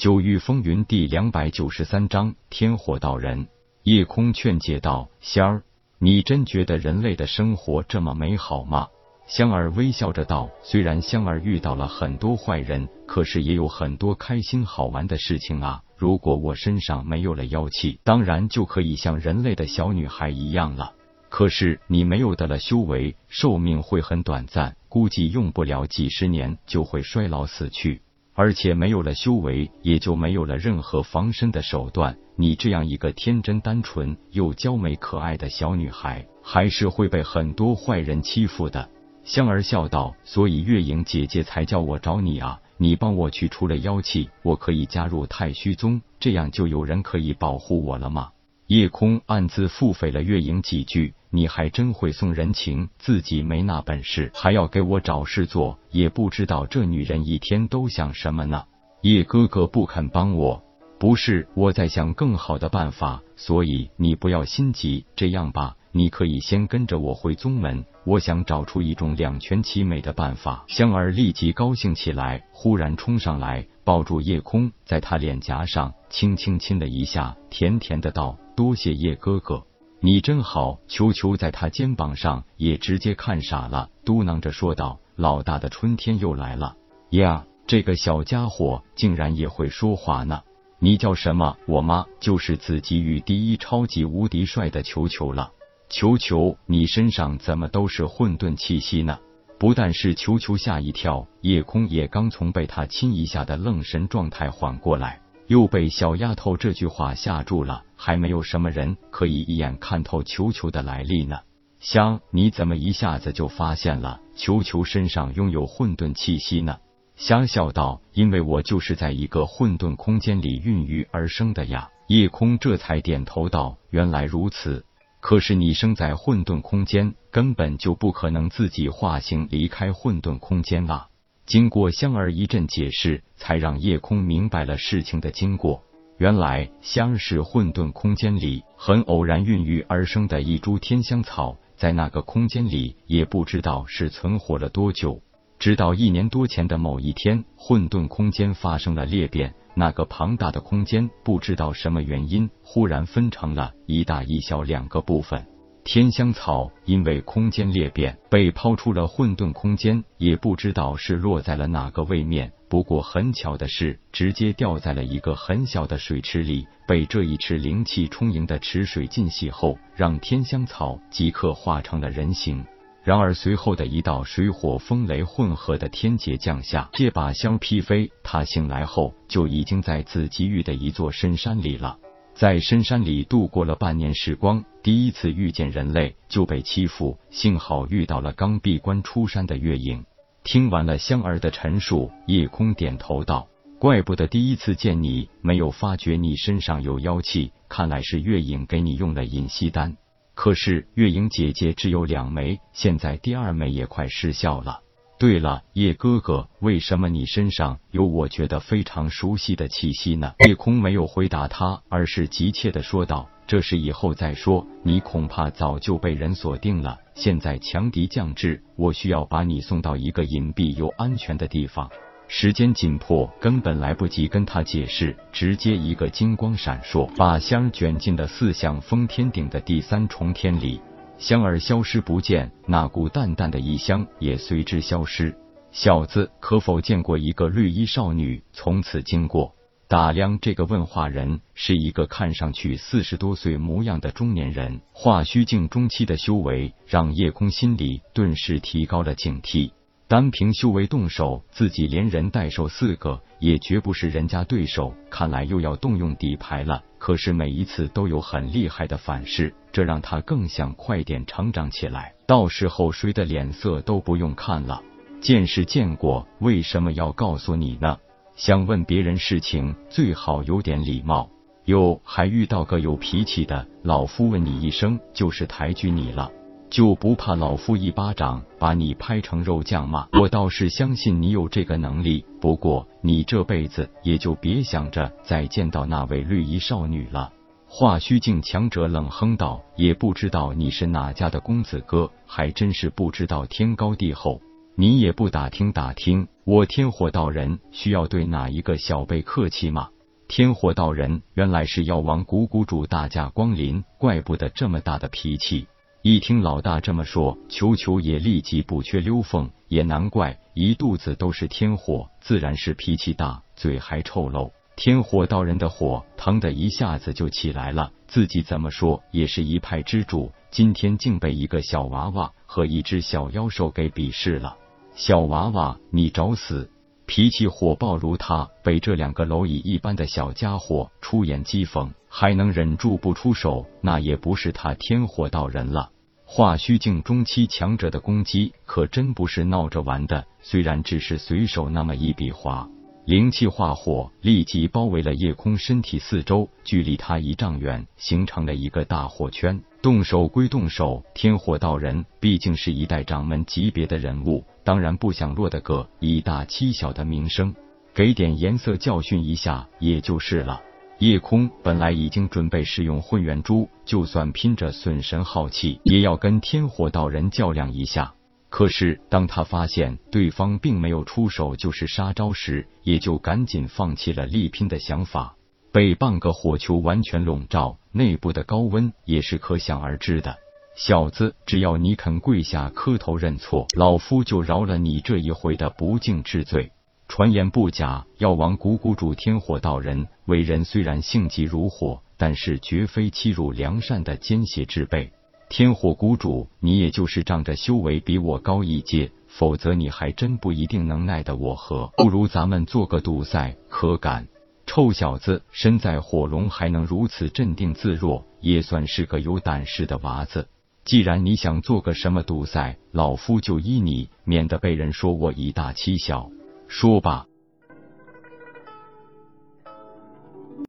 九域风云第两百九十三章天火道人。夜空劝解道：“仙儿，你真觉得人类的生活这么美好吗？”香儿微笑着道：“虽然香儿遇到了很多坏人，可是也有很多开心好玩的事情啊。如果我身上没有了妖气，当然就可以像人类的小女孩一样了。可是你没有的了修为，寿命会很短暂，估计用不了几十年就会衰老死去。”而且没有了修为，也就没有了任何防身的手段。你这样一个天真单纯又娇美可爱的小女孩，还是会被很多坏人欺负的。香儿笑道：“所以月影姐姐才叫我找你啊！你帮我去除了妖气，我可以加入太虚宗，这样就有人可以保护我了吗？”夜空暗自腹诽了月影几句。你还真会送人情，自己没那本事，还要给我找事做，也不知道这女人一天都想什么呢？叶哥哥不肯帮我，不是我在想更好的办法，所以你不要心急。这样吧，你可以先跟着我回宗门，我想找出一种两全其美的办法。香儿立即高兴起来，忽然冲上来抱住叶空，在他脸颊上轻轻亲了一下，甜甜的道：“多谢叶哥哥。”你真好，球球在他肩膀上也直接看傻了，嘟囔着说道：“老大的春天又来了呀！这个小家伙竟然也会说话呢！你叫什么？我妈就是紫极域第一超级无敌帅的球球了。球球，你身上怎么都是混沌气息呢？不但是球球吓一跳，夜空也刚从被他亲一下的愣神状态缓过来。又被小丫头这句话吓住了，还没有什么人可以一眼看透球球的来历呢。香，你怎么一下子就发现了球球身上拥有混沌气息呢？香笑道：“因为我就是在一个混沌空间里孕育而生的呀。”夜空这才点头道：“原来如此。可是你生在混沌空间，根本就不可能自己化形离开混沌空间啊。”经过香儿一阵解释，才让夜空明白了事情的经过。原来香是混沌空间里很偶然孕育而生的一株天香草，在那个空间里也不知道是存活了多久。直到一年多前的某一天，混沌空间发生了裂变，那个庞大的空间不知道什么原因，忽然分成了一大一小两个部分。天香草因为空间裂变被抛出了混沌空间，也不知道是落在了哪个位面。不过很巧的是，直接掉在了一个很小的水池里，被这一池灵气充盈的池水浸洗后，让天香草即刻化成了人形。然而随后的一道水火风雷混合的天劫降下，借把香劈飞。他醒来后就已经在紫极域的一座深山里了。在深山里度过了半年时光，第一次遇见人类就被欺负，幸好遇到了刚闭关出山的月影。听完了香儿的陈述，夜空点头道：“怪不得第一次见你没有发觉你身上有妖气，看来是月影给你用了隐息丹。可是月影姐姐只有两枚，现在第二枚也快失效了。”对了，叶哥哥，为什么你身上有我觉得非常熟悉的气息呢？夜空没有回答他，而是急切的说道：“这事以后再说，你恐怕早就被人锁定了。现在强敌将至，我需要把你送到一个隐蔽又安全的地方。时间紧迫，根本来不及跟他解释，直接一个金光闪烁，把香卷进了四象封天顶的第三重天里。”香儿消失不见，那股淡淡的异香也随之消失。小子，可否见过一个绿衣少女从此经过？打量这个问话人，是一个看上去四十多岁模样的中年人，化虚境中期的修为，让叶空心里顿时提高了警惕。单凭修为动手，自己连人带兽四个，也绝不是人家对手。看来又要动用底牌了。可是每一次都有很厉害的反噬，这让他更想快点成长起来。到时候谁的脸色都不用看了。见是见过，为什么要告诉你呢？想问别人事情，最好有点礼貌。哟，还遇到个有脾气的，老夫问你一声，就是抬举你了。就不怕老夫一巴掌把你拍成肉酱吗？我倒是相信你有这个能力，不过你这辈子也就别想着再见到那位绿衣少女了。化虚境强者冷哼道：“也不知道你是哪家的公子哥，还真是不知道天高地厚。你也不打听打听，我天火道人需要对哪一个小辈客气吗？天火道人原来是药王谷谷主大驾光临，怪不得这么大的脾气。一听老大这么说，球球也立即不缺溜缝，也难怪，一肚子都是天火，自然是脾气大，嘴还臭漏。天火道人的火腾的一下子就起来了，自己怎么说也是一派之主，今天竟被一个小娃娃和一只小妖兽给鄙视了。小娃娃，你找死！脾气火爆如他，被这两个蝼蚁一般的小家伙出言讥讽，还能忍住不出手，那也不是他天火道人了。化虚境中期强者的攻击可真不是闹着玩的，虽然只是随手那么一笔划。灵气化火，立即包围了夜空身体四周，距离他一丈远，形成了一个大火圈。动手归动手，天火道人毕竟是一代掌门级别的人物，当然不想落得个以大欺小的名声，给点颜色教训一下也就是了。夜空本来已经准备使用混元珠，就算拼着损神耗气，也要跟天火道人较量一下。可是，当他发现对方并没有出手就是杀招时，也就赶紧放弃了力拼的想法。被半个火球完全笼罩，内部的高温也是可想而知的。小子，只要你肯跪下磕头认错，老夫就饶了你这一回的不敬之罪。传言不假，药王谷谷主天火道人为人虽然性急如火，但是绝非欺辱良善的奸邪之辈。天火谷主，你也就是仗着修为比我高一阶，否则你还真不一定能奈得我何。不如咱们做个赌赛，可敢？臭小子，身在火龙还能如此镇定自若，也算是个有胆识的娃子。既然你想做个什么赌赛，老夫就依你，免得被人说我以大欺小。说吧，